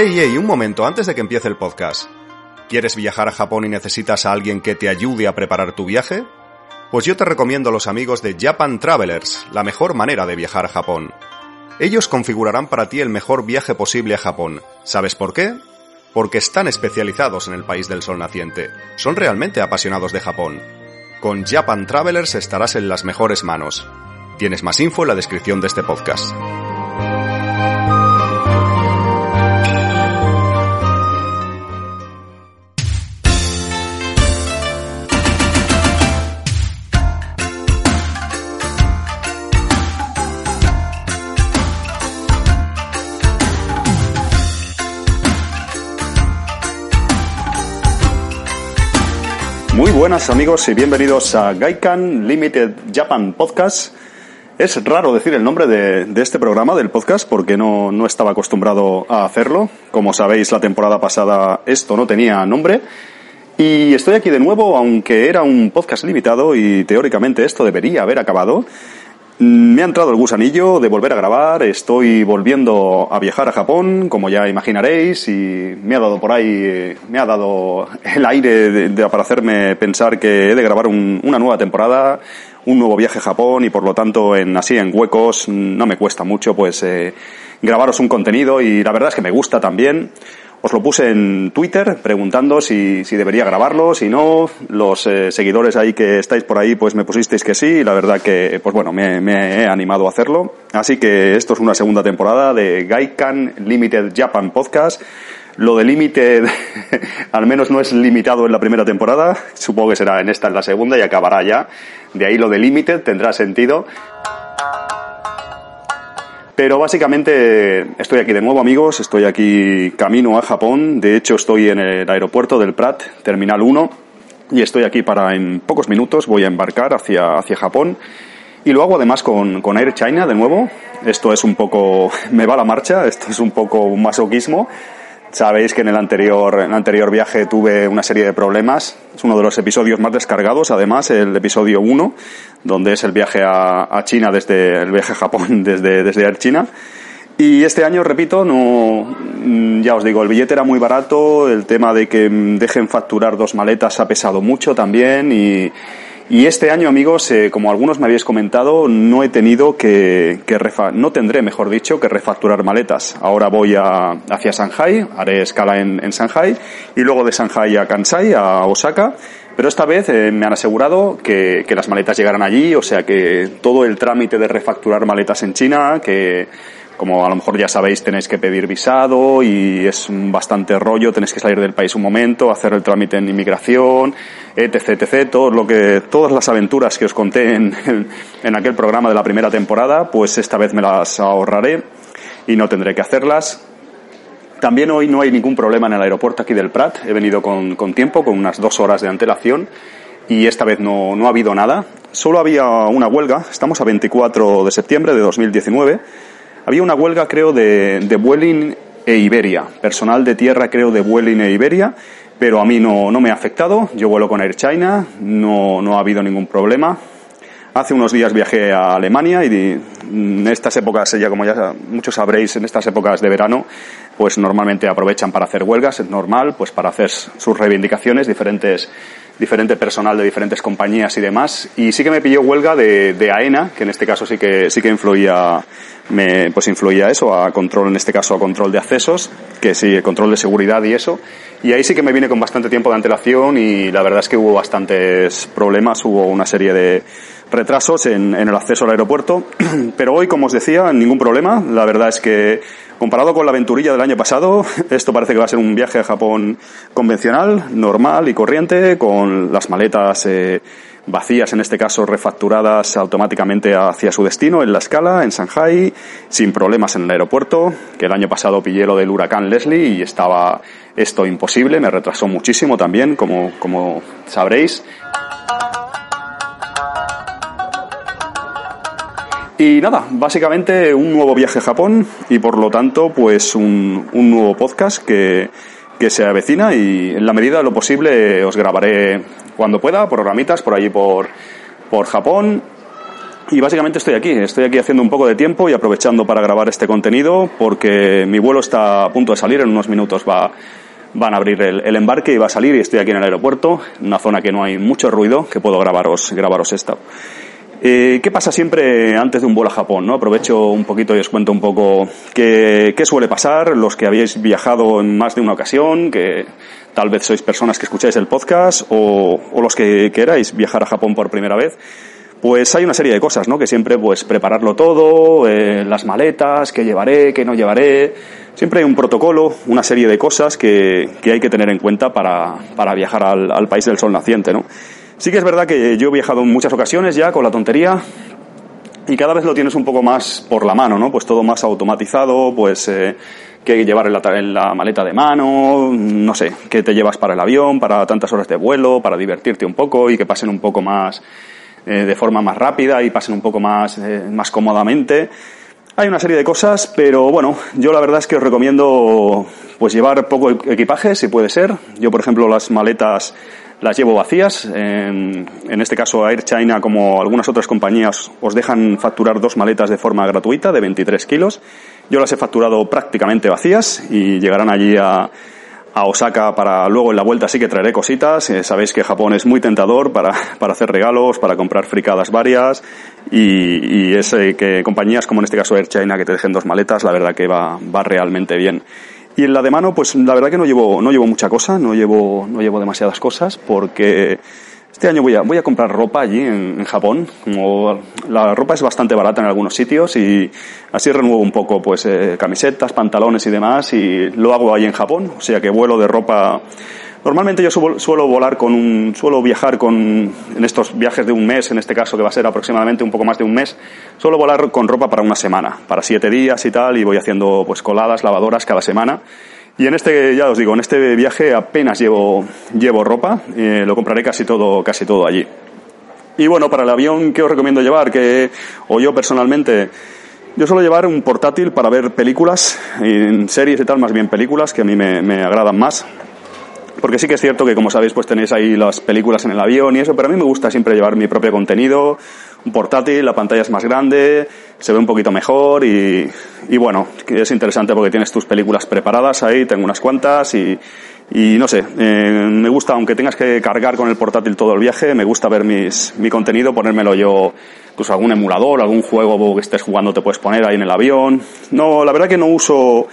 Hey, hey, un momento antes de que empiece el podcast. ¿Quieres viajar a Japón y necesitas a alguien que te ayude a preparar tu viaje? Pues yo te recomiendo a los amigos de Japan Travelers, la mejor manera de viajar a Japón. Ellos configurarán para ti el mejor viaje posible a Japón. ¿Sabes por qué? Porque están especializados en el país del sol naciente. Son realmente apasionados de Japón. Con Japan Travelers estarás en las mejores manos. Tienes más info en la descripción de este podcast. Buenas amigos y bienvenidos a Gaikan Limited Japan Podcast. Es raro decir el nombre de, de este programa, del podcast, porque no, no, estaba acostumbrado a hacerlo. Como sabéis, la temporada pasada esto no tenía nombre. Y estoy aquí de nuevo, aunque era un podcast limitado y teóricamente esto debería haber acabado. Me ha entrado el gusanillo de volver a grabar, estoy volviendo a viajar a Japón, como ya imaginaréis, y me ha dado por ahí, me ha dado el aire de, de, para hacerme pensar que he de grabar un, una nueva temporada, un nuevo viaje a Japón, y por lo tanto, en, así en huecos, no me cuesta mucho, pues, eh, grabaros un contenido, y la verdad es que me gusta también. Os lo puse en Twitter preguntando si, si debería grabarlo, si no. Los eh, seguidores ahí que estáis por ahí, pues me pusisteis que sí. Y la verdad que, pues bueno, me, me, he animado a hacerlo. Así que esto es una segunda temporada de Gaikan Limited Japan Podcast. Lo de Limited, al menos no es limitado en la primera temporada. Supongo que será en esta en la segunda y acabará ya. De ahí lo de Limited tendrá sentido. Pero básicamente estoy aquí de nuevo amigos, estoy aquí camino a Japón, de hecho estoy en el aeropuerto del Prat, Terminal 1, y estoy aquí para en pocos minutos voy a embarcar hacia, hacia Japón. Y lo hago además con, con Air China de nuevo. Esto es un poco, me va la marcha, esto es un poco un masoquismo. Sabéis que en el anterior, en el anterior viaje tuve una serie de problemas. Es uno de los episodios más descargados, además, el episodio 1, donde es el viaje a, a China desde, el viaje a Japón desde, desde China. Y este año, repito, no, ya os digo, el billete era muy barato, el tema de que dejen facturar dos maletas ha pesado mucho también y, y este año, amigos, eh, como algunos me habéis comentado, no he tenido que, que refa no tendré, mejor dicho, que refacturar maletas. Ahora voy a, hacia Shanghai, haré escala en, en Shanghai y luego de Shanghai a Kansai, a Osaka. Pero esta vez eh, me han asegurado que, que las maletas llegarán allí, o sea que todo el trámite de refacturar maletas en China, que como a lo mejor ya sabéis, tenéis que pedir visado y es bastante rollo, tenéis que salir del país un momento, hacer el trámite en inmigración, etc, etc, todo lo que, todas las aventuras que os conté en, en aquel programa de la primera temporada, pues esta vez me las ahorraré y no tendré que hacerlas. También hoy no hay ningún problema en el aeropuerto aquí del Prat, he venido con, con tiempo, con unas dos horas de antelación y esta vez no, no ha habido nada. Solo había una huelga, estamos a 24 de septiembre de 2019, había una huelga, creo, de, de Vueling e Iberia, personal de tierra, creo, de Vueling e Iberia, pero a mí no, no me ha afectado. Yo vuelo con Air China, no, no ha habido ningún problema. Hace unos días viajé a Alemania y en estas épocas, ya como ya muchos sabréis, en estas épocas de verano, pues normalmente aprovechan para hacer huelgas, es normal, pues para hacer sus reivindicaciones, diferentes diferente personal de diferentes compañías y demás. Y sí que me pilló huelga de, de AENA, que en este caso sí que, sí que influía, me, pues influía eso, a control, en este caso a control de accesos, que sí, control de seguridad y eso. Y ahí sí que me vine con bastante tiempo de antelación y la verdad es que hubo bastantes problemas, hubo una serie de retrasos en, el acceso al aeropuerto. Pero hoy, como os decía, ningún problema. La verdad es que Comparado con la aventurilla del año pasado, esto parece que va a ser un viaje a Japón convencional, normal y corriente, con las maletas eh, vacías en este caso refacturadas automáticamente hacia su destino en la escala, en Shanghai, sin problemas en el aeropuerto, que el año pasado pillé lo del huracán Leslie y estaba esto imposible, me retrasó muchísimo también, como, como sabréis. Y nada, básicamente un nuevo viaje a Japón y por lo tanto pues un, un nuevo podcast que, que se avecina y en la medida de lo posible os grabaré cuando pueda, programitas por allí por, por Japón. Y básicamente estoy aquí, estoy aquí haciendo un poco de tiempo y aprovechando para grabar este contenido porque mi vuelo está a punto de salir, en unos minutos va, van a abrir el, el, embarque y va a salir y estoy aquí en el aeropuerto, una zona que no hay mucho ruido, que puedo grabaros, grabaros esto. Eh, ¿Qué pasa siempre antes de un vuelo a Japón? ¿no? Aprovecho un poquito y os cuento un poco qué, qué, suele pasar, los que habéis viajado en más de una ocasión, que tal vez sois personas que escucháis el podcast o, o los que queráis viajar a Japón por primera vez. Pues hay una serie de cosas, ¿no? Que siempre, pues, prepararlo todo, eh, las maletas, qué llevaré, qué no llevaré. Siempre hay un protocolo, una serie de cosas que, que hay que tener en cuenta para, para viajar al, al país del sol naciente, ¿no? Sí que es verdad que yo he viajado en muchas ocasiones ya con la tontería y cada vez lo tienes un poco más por la mano, ¿no? Pues todo más automatizado, pues eh, que llevar en la, en la, maleta de mano, no sé, qué te llevas para el avión, para tantas horas de vuelo, para divertirte un poco y que pasen un poco más eh, de forma más rápida y pasen un poco más, eh, más cómodamente. Hay una serie de cosas, pero bueno, yo la verdad es que os recomiendo pues llevar poco equipaje, si puede ser. Yo, por ejemplo, las maletas las llevo vacías. En, este caso, Air China, como algunas otras compañías, os dejan facturar dos maletas de forma gratuita de 23 kilos. Yo las he facturado prácticamente vacías y llegarán allí a, a Osaka para luego en la vuelta sí que traeré cositas. Eh, sabéis que Japón es muy tentador para, para hacer regalos, para comprar fricadas varias y, y es eh, que compañías como en este caso Air China que te dejen dos maletas, la verdad que va, va realmente bien. Y en la de mano, pues la verdad que no llevo, no llevo mucha cosa, no llevo, no llevo demasiadas cosas porque este año voy a, voy a comprar ropa allí en, en, Japón. Como la ropa es bastante barata en algunos sitios y así renuevo un poco pues eh, camisetas, pantalones y demás y lo hago allí en Japón. O sea que vuelo de ropa Normalmente yo suelo volar con un, suelo viajar con, en estos viajes de un mes, en este caso que va a ser aproximadamente un poco más de un mes, suelo volar con ropa para una semana, para siete días y tal, y voy haciendo pues coladas, lavadoras cada semana. Y en este, ya os digo, en este viaje apenas llevo, llevo ropa, eh, lo compraré casi todo, casi todo allí. Y bueno, para el avión, ¿qué os recomiendo llevar? Que, o yo personalmente, yo suelo llevar un portátil para ver películas, en series y tal, más bien películas, que a mí me, me agradan más. Porque sí que es cierto que, como sabéis, pues tenéis ahí las películas en el avión y eso, pero a mí me gusta siempre llevar mi propio contenido, un portátil, la pantalla es más grande, se ve un poquito mejor y, y bueno, es interesante porque tienes tus películas preparadas ahí, tengo unas cuantas y, y no sé, eh, me gusta, aunque tengas que cargar con el portátil todo el viaje, me gusta ver mis, mi contenido, ponérmelo yo, pues algún emulador, algún juego que estés jugando te puedes poner ahí en el avión. No, la verdad que no uso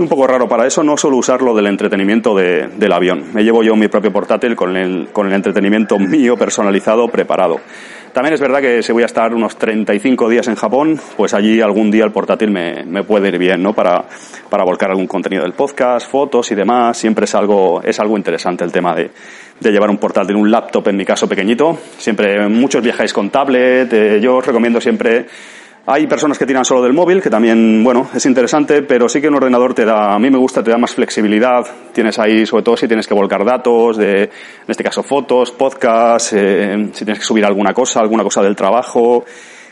un poco raro para eso, no suelo usarlo del entretenimiento de, del avión. Me llevo yo mi propio portátil con el, con el entretenimiento mío personalizado preparado. También es verdad que si voy a estar unos 35 días en Japón, pues allí algún día el portátil me, me puede ir bien, ¿no? Para, para volcar algún contenido del podcast, fotos y demás. Siempre es algo, es algo interesante el tema de, de llevar un portátil, un laptop en mi caso pequeñito. Siempre, muchos viajáis con tablet. Eh, yo os recomiendo siempre hay personas que tiran solo del móvil, que también, bueno, es interesante, pero sí que un ordenador te da, a mí me gusta, te da más flexibilidad. Tienes ahí, sobre todo si tienes que volcar datos, de, en este caso fotos, podcasts, eh, si tienes que subir alguna cosa, alguna cosa del trabajo.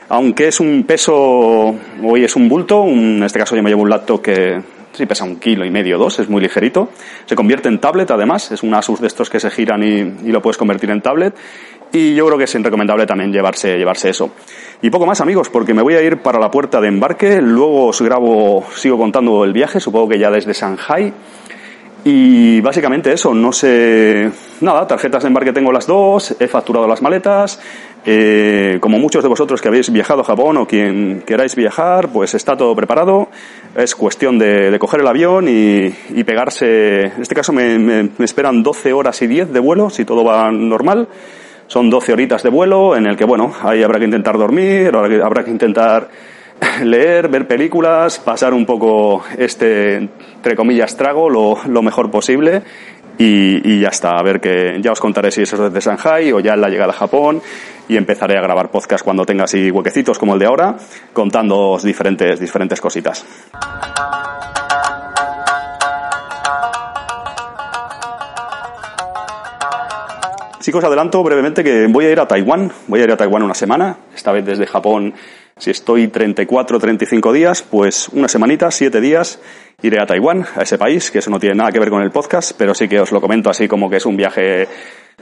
Aunque es un peso, hoy es un bulto, en este caso yo me llevo un laptop que sí pesa un kilo y medio, dos, es muy ligerito. Se convierte en tablet además, es un Asus de estos que se giran y, y lo puedes convertir en tablet. Y yo creo que es recomendable también llevarse, llevarse eso. Y poco más, amigos, porque me voy a ir para la puerta de embarque. Luego os grabo, sigo contando el viaje, supongo que ya desde Shanghai. Y básicamente eso, no sé. Nada, tarjetas de embarque tengo las dos, he facturado las maletas. Eh, como muchos de vosotros que habéis viajado a Japón o quien queráis viajar, pues está todo preparado. Es cuestión de, de coger el avión y, y, pegarse. En este caso me, me, me esperan 12 horas y 10 de vuelo, si todo va normal. Son 12 horitas de vuelo en el que, bueno, ahí habrá que intentar dormir, habrá que intentar leer, ver películas, pasar un poco este, entre comillas, trago lo, lo mejor posible y, ya está, a ver que ya os contaré si eso es desde Shanghai o ya en la llegada a Japón y empezaré a grabar podcast cuando tenga así huequecitos como el de ahora, contando diferentes, diferentes cositas. Chicos, adelanto brevemente que voy a ir a Taiwán. Voy a ir a Taiwán una semana. Esta vez desde Japón, si estoy 34, 35 días, pues una semanita, siete días, iré a Taiwán, a ese país, que eso no tiene nada que ver con el podcast, pero sí que os lo comento así como que es un viaje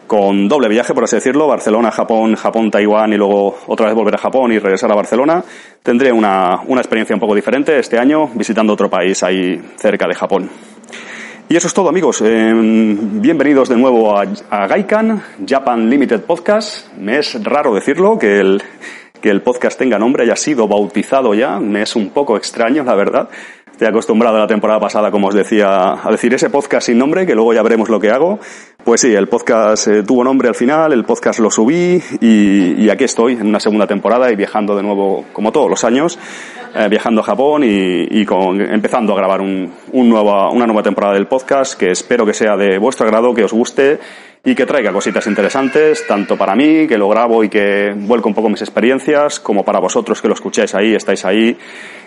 con doble viaje, por así decirlo, Barcelona, Japón, Japón, Taiwán y luego otra vez volver a Japón y regresar a Barcelona. Tendré una, una experiencia un poco diferente este año visitando otro país ahí cerca de Japón. Y eso es todo, amigos. Eh, bienvenidos de nuevo a, Gaikan, Japan Limited Podcast. Me es raro decirlo, que el, que el podcast tenga nombre, haya sido bautizado ya. Me es un poco extraño, la verdad. Estoy acostumbrado a la temporada pasada, como os decía, a decir ese podcast sin nombre, que luego ya veremos lo que hago. Pues sí, el podcast eh, tuvo nombre al final, el podcast lo subí y, aquí estoy en una segunda temporada y viajando de nuevo, como todos los años, eh, viajando a Japón y, y con, empezando a grabar un, un nueva, una nueva temporada del podcast que espero que sea de vuestro agrado, que os guste y que traiga cositas interesantes, tanto para mí, que lo grabo y que vuelco un poco mis experiencias, como para vosotros que lo escucháis ahí, estáis ahí.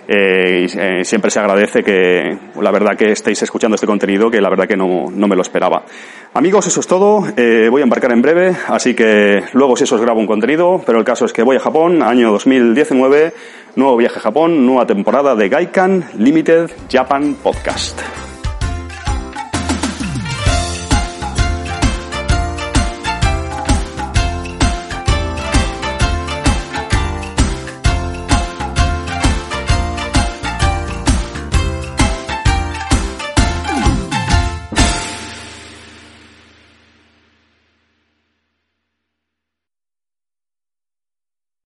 Eh, y eh, siempre se agradece que la verdad que estéis escuchando este contenido, que la verdad que no, no me lo esperaba. Amigos, eso es todo. Eh, voy a embarcar en breve, así que luego si eso os grabo un contenido, pero el caso es que voy a Japón, año 2019, nuevo viaje a Japón, nueva temporada de Gaikan Limited Japan Podcast.